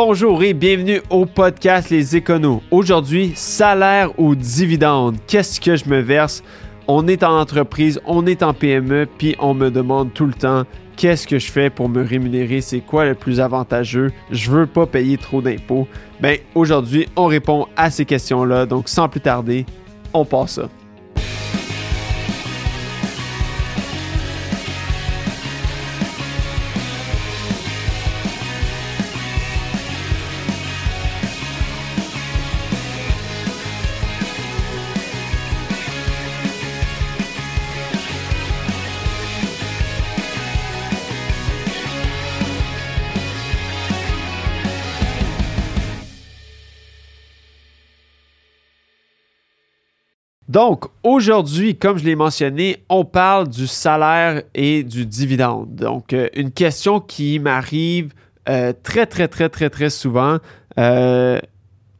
Bonjour et bienvenue au podcast Les Éconos. Aujourd'hui, salaire ou dividende? Qu'est-ce que je me verse? On est en entreprise, on est en PME, puis on me demande tout le temps qu'est-ce que je fais pour me rémunérer, c'est quoi le plus avantageux, je veux pas payer trop d'impôts. Ben aujourd'hui, on répond à ces questions-là, donc sans plus tarder, on passe ça. Donc, aujourd'hui, comme je l'ai mentionné, on parle du salaire et du dividende. Donc, euh, une question qui m'arrive euh, très, très, très, très, très souvent. Euh,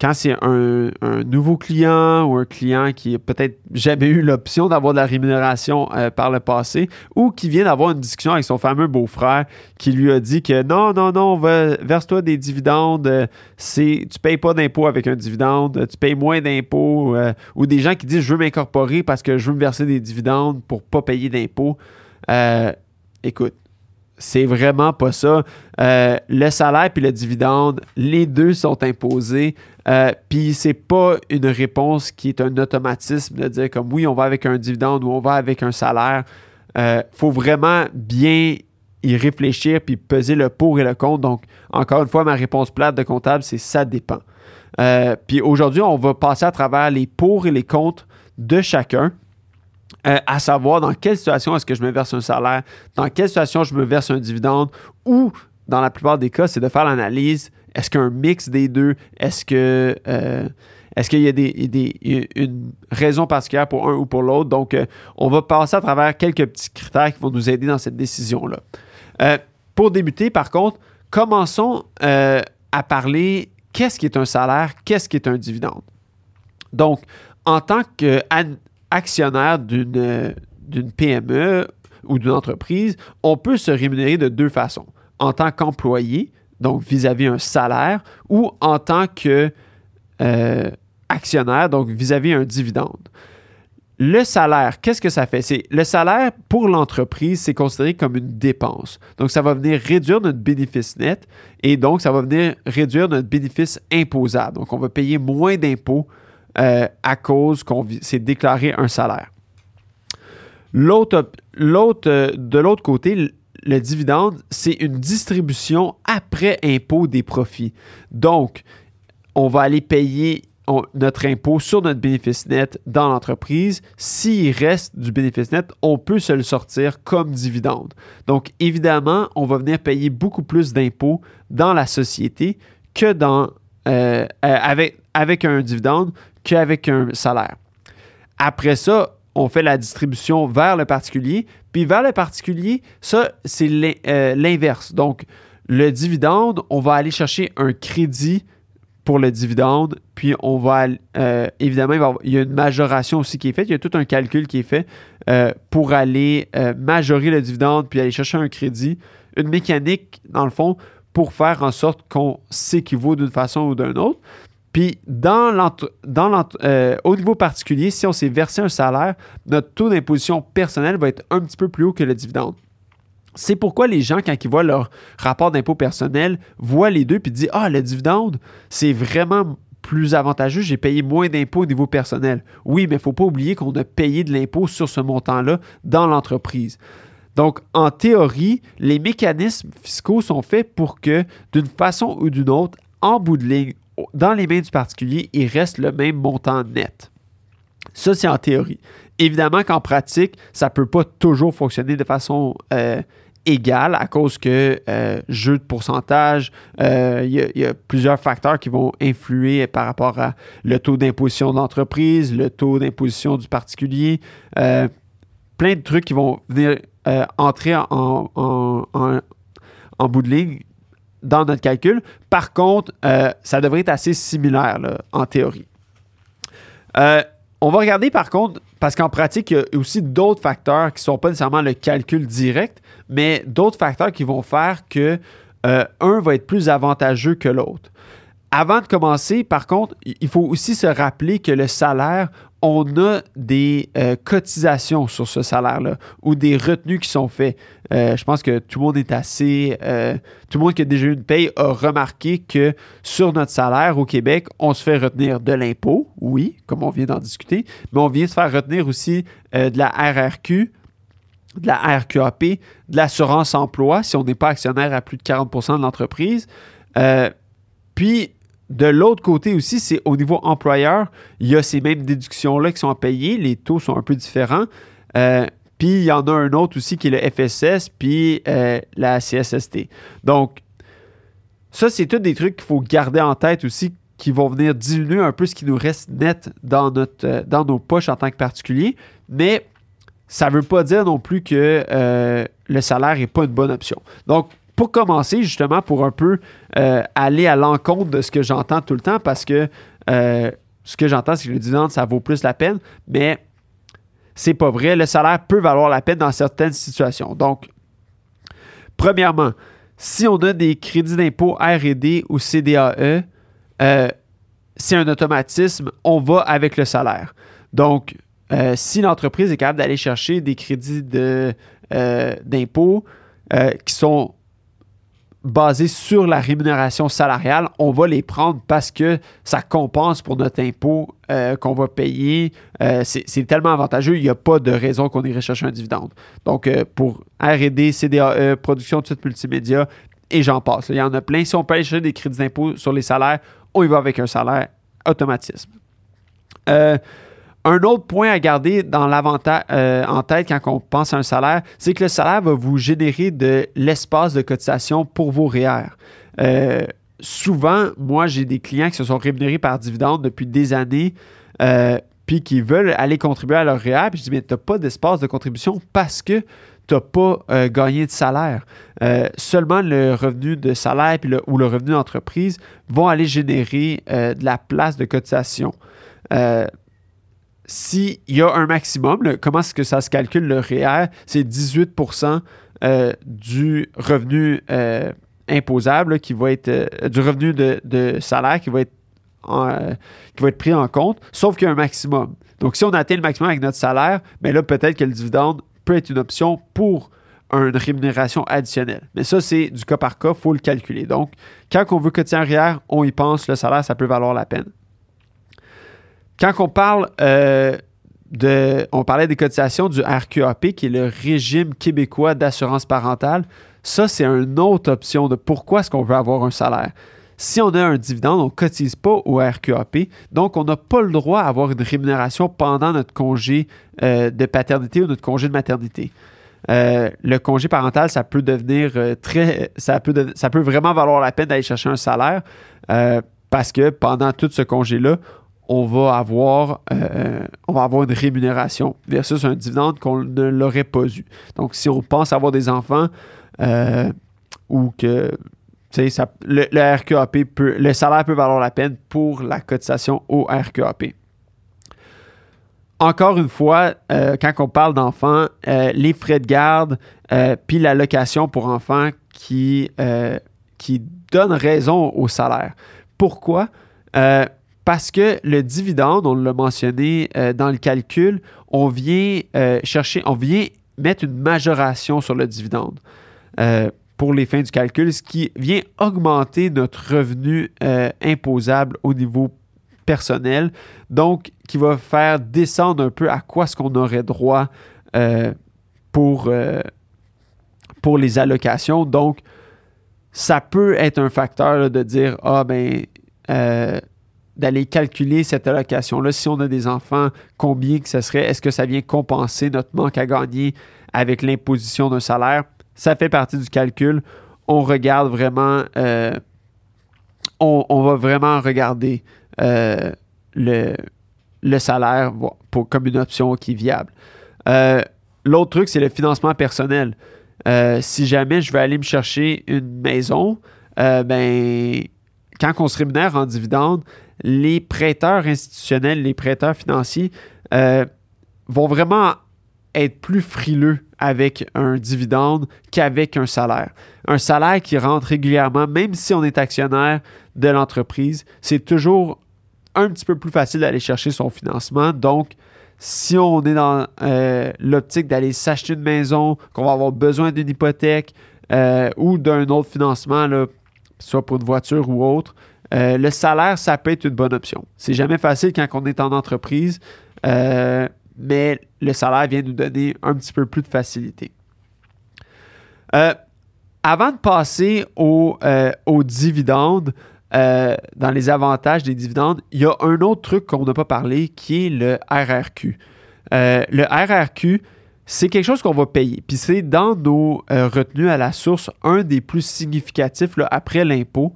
quand c'est un, nouveau client ou un client qui n'a peut-être jamais eu l'option d'avoir de la rémunération euh, par le passé ou qui vient d'avoir une discussion avec son fameux beau-frère qui lui a dit que non, non, non, verse-toi des dividendes, euh, c'est, tu payes pas d'impôts avec un dividende, tu payes moins d'impôts euh, ou des gens qui disent je veux m'incorporer parce que je veux me verser des dividendes pour pas payer d'impôts. écoute, c'est vraiment pas ça. Euh, le salaire puis le dividende, les deux sont imposés. Euh, puis c'est pas une réponse qui est un automatisme de dire comme oui, on va avec un dividende ou on va avec un salaire. Euh, faut vraiment bien y réfléchir puis peser le pour et le contre. Donc, encore une fois, ma réponse plate de comptable, c'est ça dépend. Euh, puis aujourd'hui, on va passer à travers les pour et les contre de chacun. Euh, à savoir dans quelle situation est-ce que je me verse un salaire, dans quelle situation je me verse un dividende, ou dans la plupart des cas, c'est de faire l'analyse. Est-ce qu'il y a un mix des deux? Est-ce que euh, est-ce qu'il y a des, une raison particulière pour un ou pour l'autre? Donc, euh, on va passer à travers quelques petits critères qui vont nous aider dans cette décision-là. pour débuter, par contre, commençons à parler qu'est-ce qui est un salaire, qu'est-ce qui est un dividende. Donc, en tant que actionnaire d'une PME ou d'une entreprise, on peut se rémunérer de deux façons. En tant qu'employé, donc vis-à-vis un salaire, ou en tant que euh, actionnaire, donc vis-à-vis un dividende. Le salaire, qu'est-ce que ça fait? Le salaire pour l'entreprise, c'est considéré comme une dépense. Donc, ça va venir réduire notre bénéfice net et donc ça va venir réduire notre bénéfice imposable. Donc, on va payer moins d'impôts euh, à cause qu'on s'est déclaré un salaire. L'autre, euh, de l'autre côté, le dividende, c'est une distribution après impôt des profits. Donc, on va aller payer notre impôt sur notre bénéfice net dans l'entreprise. S'il reste du bénéfice net, on peut se le sortir comme dividende. Donc, évidemment, on va venir payer beaucoup plus d'impôts dans la société que dans, euh, avec un dividende qu'avec un salaire. Après ça, on fait la distribution vers le particulier. Puis vers le particulier, ça, c'est euh, l'inverse. Donc, le dividende, on va aller chercher un crédit pour le dividende, puis on va, euh, évidemment, il, y a une majoration aussi qui est faite, il y a tout un calcul qui est fait euh, pour aller majorer le dividende, puis aller chercher un crédit, une mécanique, dans le fond, pour faire en sorte qu'on s'équivaut d'une façon ou d'une autre. Puis, dans dans euh, au niveau particulier, si on s'est versé un salaire, notre taux d'imposition personnelle va être un petit peu plus haut que le dividende. C'est pourquoi les gens, quand ils voient leur rapport d'impôt personnel, voient les deux puis disent Ah, le dividende, c'est vraiment plus avantageux, j'ai payé moins d'impôts au niveau personnel. Oui, mais il ne faut pas oublier qu'on a payé de l'impôt sur ce montant-là dans l'entreprise. Donc, en théorie, les mécanismes fiscaux sont faits pour que, d'une façon ou d'une autre, en bout de ligne, dans les mains du particulier, il reste le même montant net. Ça, c'est en théorie. Évidemment qu'en pratique, ça ne peut pas toujours fonctionner de façon euh, égale à cause que euh, jeu de pourcentage, euh, il y, a plusieurs facteurs qui vont influer par rapport à le taux d'imposition de l'entreprise, le taux d'imposition du particulier, plein de trucs qui vont venir entrer en, en bout de ligne dans notre calcul. Par contre, euh, ça devrait être assez similaire en théorie. Euh, on va regarder par contre, parce qu'en pratique, il y a aussi d'autres facteurs qui ne sont pas nécessairement le calcul direct, mais d'autres facteurs qui vont faire que un va être plus avantageux que l'autre. Avant de commencer, par contre, il faut aussi se rappeler que le salaire, on a des euh, cotisations sur ce salaire-là ou des retenues qui sont faites. Euh, je pense que tout le monde est assez. Euh, tout le monde qui a déjà eu une paye a remarqué que sur notre salaire au Québec, on se fait retenir de l'impôt, oui, comme on vient d'en discuter, mais on vient se faire retenir aussi de la RRQ, de la RQAP, de l'assurance emploi si on n'est pas actionnaire à plus de 40% de l'entreprise. puis, de l'autre côté aussi, c'est au niveau employeur, il y a ces mêmes déductions-là qui sont à payer. Les taux sont un peu différents. Euh, puis il y en a un autre aussi qui est le FSS, puis euh, la CSST. Donc, ça, c'est tous des trucs qu'il faut garder en tête aussi, qui vont venir diminuer un peu ce qui nous reste net dans, notre, euh, dans nos poches en tant que particulier. Mais ça ne veut pas dire non plus que le salaire n'est pas une bonne option. Donc, pour commencer, justement, pour un peu euh, aller à l'encontre de ce que j'entends tout le temps, parce que euh, ce que j'entends, c'est que le dividende, ça vaut plus la peine, mais c'est pas vrai. Le salaire peut valoir la peine dans certaines situations. Donc, premièrement, si on a des crédits d'impôt RD ou CDAE, euh, c'est un automatisme, on va avec le salaire. Donc, si l'entreprise est capable d'aller chercher des crédits d'impôt qui sont basés sur la rémunération salariale, on va les prendre parce que ça compense pour notre impôt euh, qu'on va payer. Euh, c'est tellement avantageux, il n'y a pas de raison qu'on irait chercher un dividende. Donc, euh, pour RD, CDAE, production de titres multimédia, et j'en passe. Il y en a plein. Si on peut aller chercher des crédits d'impôt sur les salaires, on y va avec un salaire automatisme. Un autre point à garder dans l'avantage euh, en tête quand on pense à un salaire, c'est que le salaire va vous générer de l'espace de cotisation pour vos REER. Euh, souvent, moi, j'ai des clients qui se sont rémunérés par dividende depuis des années, euh, puis qui veulent aller contribuer à leur REER. Puis je dis, mais tu n'as pas d'espace de contribution parce que tu n'as pas gagné de salaire. seulement le revenu de salaire ou le revenu d'entreprise vont aller générer de la place de cotisation s'il y a un maximum, comment est-ce que ça se calcule le REER? C'est 18% euh, du revenu euh, imposable qui va être euh, du revenu de, salaire qui va être qui va être pris en compte, sauf qu'il y a un maximum. Donc, si on atteint le maximum avec notre salaire, mais ben là, peut-être que le dividende peut être une option pour une rémunération additionnelle. Mais ça, c'est du cas par cas, il faut le calculer. Donc, quand on veut cotiser un REER, on y pense, le salaire, ça peut valoir la peine. Quand on parle euh, de. On parlait des cotisations du RQAP, qui est le régime québécois d'assurance parentale. Ça, c'est une autre option de pourquoi est-ce qu'on veut avoir un salaire. Si on a un dividende, on ne cotise pas au RQAP. Donc, on n'a pas le droit à avoir une rémunération pendant notre congé euh, de paternité ou notre congé de maternité. Euh, le congé parental, ça peut devenir très. Ça peut, ça peut vraiment valoir la peine d'aller chercher un salaire parce que pendant tout ce congé-là, on va avoir, euh, on va avoir une rémunération versus un dividende qu'on ne l'aurait pas eu. Donc, si on pense avoir des enfants euh, ou que ça, le, le salaire peut valoir la peine pour la cotisation au RQAP. Encore une fois, euh, quand on parle d'enfants, les frais de garde puis la location pour enfants qui, qui donnent raison au salaire. Pourquoi? Parce que le dividende, on l'a mentionné euh, dans le calcul, on vient euh, chercher, on vient mettre une majoration sur le dividende euh, pour les fins du calcul, ce qui vient augmenter notre revenu imposable au niveau personnel, donc qui va faire descendre un peu à quoi est-ce qu'on aurait droit pour, pour les allocations. Donc, ça peut être un facteur de dire, ah ben, d'aller calculer cette allocation-là. Si on a des enfants, combien que ce serait? Est-ce que ça vient compenser notre manque à gagner avec l'imposition d'un salaire? Ça fait partie du calcul. On regarde vraiment, euh, on, va vraiment regarder euh, le, salaire comme une option qui est viable. Euh, l'autre truc, c'est le financement personnel. si jamais je vais aller me chercher une maison, ben, quand on se rémunère en dividende, les prêteurs institutionnels, les prêteurs financiers euh, vont vraiment être plus frileux avec un dividende qu'avec un salaire. Un salaire qui rentre régulièrement, même si on est actionnaire de l'entreprise, c'est toujours un petit peu plus facile d'aller chercher son financement. Donc, si on est dans euh, l'optique d'aller s'acheter une maison, qu'on va avoir besoin d'une hypothèque euh, ou d'un autre financement, soit pour une voiture ou autre, euh, le salaire, ça peut être une bonne option. C'est jamais facile quand on est en entreprise, mais le salaire vient nous donner un petit peu plus de facilité. avant de passer aux dividendes, euh, dans les avantages des dividendes, il y a un autre truc qu'on n'a pas parlé qui est le RRQ. Euh, le RRQ, c'est quelque chose qu'on va payer. Puis c'est dans nos euh, retenues à la source un des plus significatifs après l'impôt.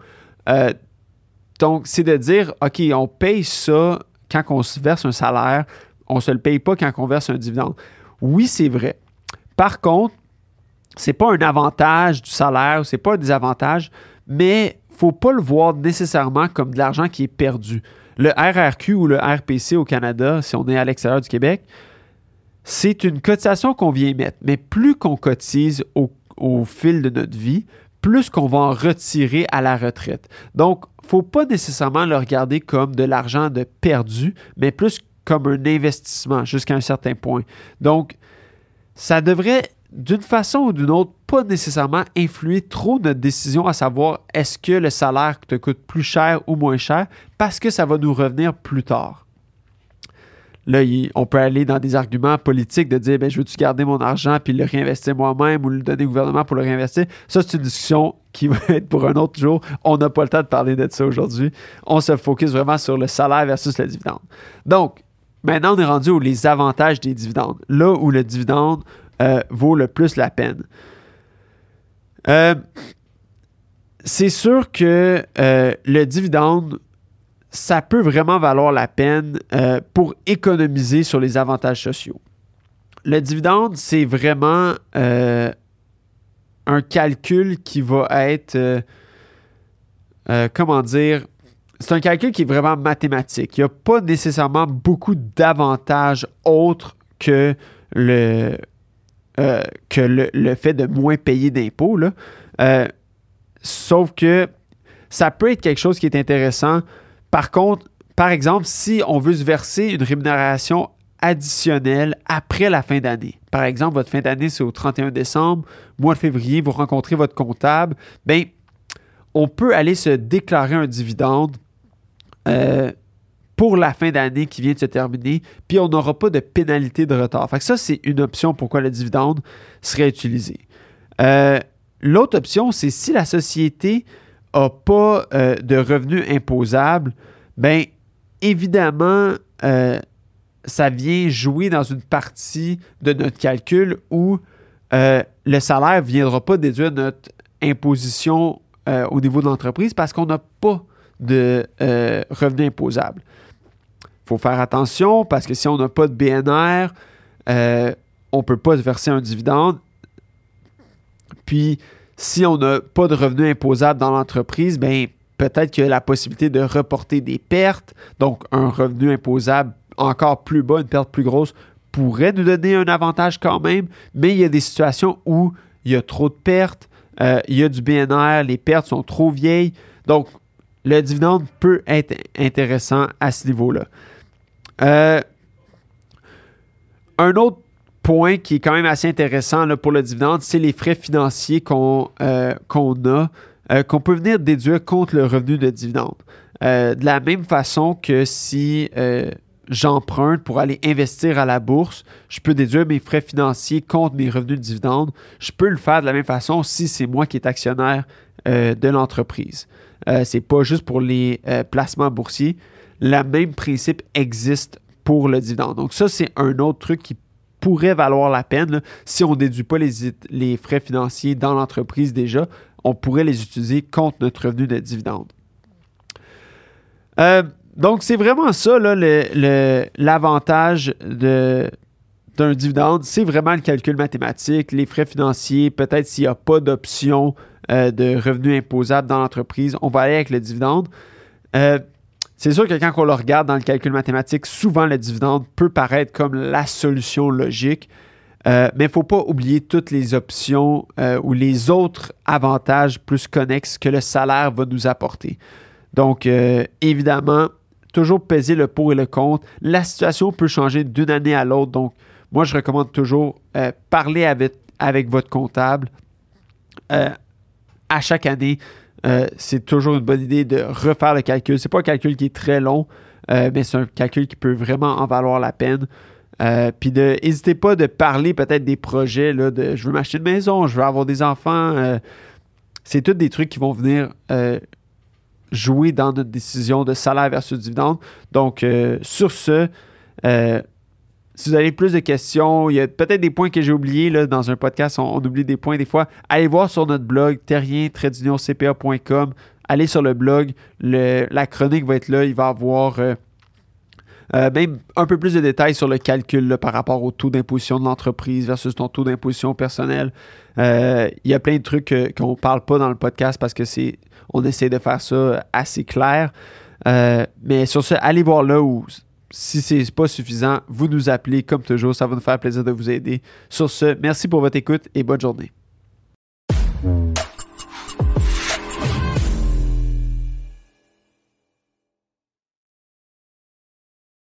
Donc, c'est de dire, OK, on paye ça quand on se verse un salaire, on ne se le paye pas quand on verse un dividende. Oui, c'est vrai. Par contre, c'est pas un avantage du salaire, c'est pas un désavantage, mais faut pas le voir nécessairement comme de l'argent qui est perdu. Le RRQ ou le RPC au Canada, si on est à l'extérieur du Québec, c'est une cotisation qu'on vient mettre. Mais plus qu'on cotise au, fil de notre vie, plus qu'on va en retirer à la retraite. Donc, il ne faut pas nécessairement le regarder comme de l'argent de perdu, mais plus comme un investissement jusqu'à un certain point. Donc, ça devrait d'une façon ou d'une autre, pas nécessairement influer trop notre décision à savoir est-ce que le salaire te coûte plus cher ou moins cher parce que ça va nous revenir plus tard. Là, on peut aller dans des arguments politiques de dire ben, je veux-tu garder mon argent puis le réinvestir moi-même ou le donner au gouvernement pour le réinvestir? Ça, c'est une discussion qui va être pour un autre jour. On n'a pas le temps de parler de ça aujourd'hui. On se focus vraiment sur le salaire versus le dividende. Donc, maintenant, on est rendu aux les avantages des dividendes. Là où le dividende euh, vaut le plus la peine. Euh, c'est sûr que euh, le dividende, ça peut vraiment valoir la peine pour économiser sur les avantages sociaux. Le dividende, c'est vraiment un calcul qui va être, comment dire, c'est un calcul qui est vraiment mathématique. Il n'y a pas nécessairement beaucoup d'avantages autres que le, euh, que le, fait de moins payer d'impôts. Euh, sauf que ça peut être quelque chose qui est intéressant. Par contre, par exemple, si on veut se verser une rémunération additionnelle après la fin d'année. Par exemple, votre fin d'année, c'est au 31 décembre, mois de février, vous rencontrez votre comptable, bien, on peut aller se déclarer un dividende euh, pour la fin d'année qui vient de se terminer, puis on n'aura pas de pénalité de retard. Fait ça, c'est une option pourquoi le dividende serait utilisé. Euh, l'autre option, c'est si la société n'a pas euh, de revenus imposables, bien évidemment, euh, ça vient jouer dans une partie de notre calcul où le salaire ne viendra pas déduire notre imposition au niveau de l'entreprise parce qu'on n'a pas de revenus imposables faut faire attention parce que si on n'a pas de BNR, euh, on ne peut pas se verser un dividende. Puis, si on n'a pas de revenus imposables dans l'entreprise, ben peut-être qu'il y a la possibilité de reporter des pertes. Donc, un revenu imposable encore plus bas, une perte plus grosse, pourrait nous donner un avantage quand même. Mais il y a des situations où il y a trop de pertes, euh, il y a du BNR, les pertes sont trop vieilles. Donc, le dividende peut être intéressant à ce niveau-là. Euh, un autre point qui est quand même assez intéressant pour le dividende, c'est les frais financiers qu'on euh, a, euh, qu'on peut venir déduire contre le revenu de dividende. de la même façon que si j'emprunte pour aller investir à la bourse, je peux déduire mes frais financiers contre mes revenus de dividende. Je peux le faire de la même façon si c'est moi qui est actionnaire de l'entreprise. Ce n'est pas juste pour les placements boursiers le même principe existe pour le dividende. Donc ça, c'est un autre truc qui pourrait valoir la peine. Si on ne déduit pas les, frais financiers dans l'entreprise déjà, on pourrait les utiliser contre notre revenu de dividende. Euh, donc, c'est vraiment ça, l'avantage d'un dividende. C'est vraiment le calcul mathématique, les frais financiers, peut-être s'il n'y a pas d'option euh, de revenu imposable dans l'entreprise, on va aller avec le dividende. Euh, c'est sûr que quand on le regarde dans le calcul mathématique, souvent le dividende peut paraître comme la solution logique. mais il ne faut pas oublier toutes les options ou les autres avantages plus connexes que le salaire va nous apporter. Donc, évidemment, toujours peser le pour et le contre. La situation peut changer d'une année à l'autre. Donc, moi, je recommande toujours parler avec, avec votre comptable à chaque année. Euh, c'est toujours une bonne idée de refaire le calcul. C'est pas un calcul qui est très long, euh, mais c'est un calcul qui peut vraiment en valoir la peine. Euh, puis n'hésitez pas de parler peut-être des projets là, de je veux m'acheter une maison, je veux avoir des enfants. c'est tous des trucs qui vont venir jouer dans notre décision de salaire versus dividende. Donc, sur ce, si vous avez plus de questions, il y a peut-être des points que j'ai oubliés là, dans un podcast, on, oublie des points des fois. Allez voir sur notre blog terrien cpacom Allez sur le blog, la chronique va être là. Il va avoir euh, euh, même un peu plus de détails sur le calcul par rapport au taux d'imposition de l'entreprise versus ton taux d'imposition personnel. Euh, il y a plein de trucs qu'on ne parle pas dans le podcast parce que c'est on essaie de faire ça assez clair. mais sur ce, allez voir là où si ce n'est pas suffisant, vous nous appelez comme toujours. Ça va nous faire plaisir de vous aider. Sur ce, merci pour votre écoute et bonne journée.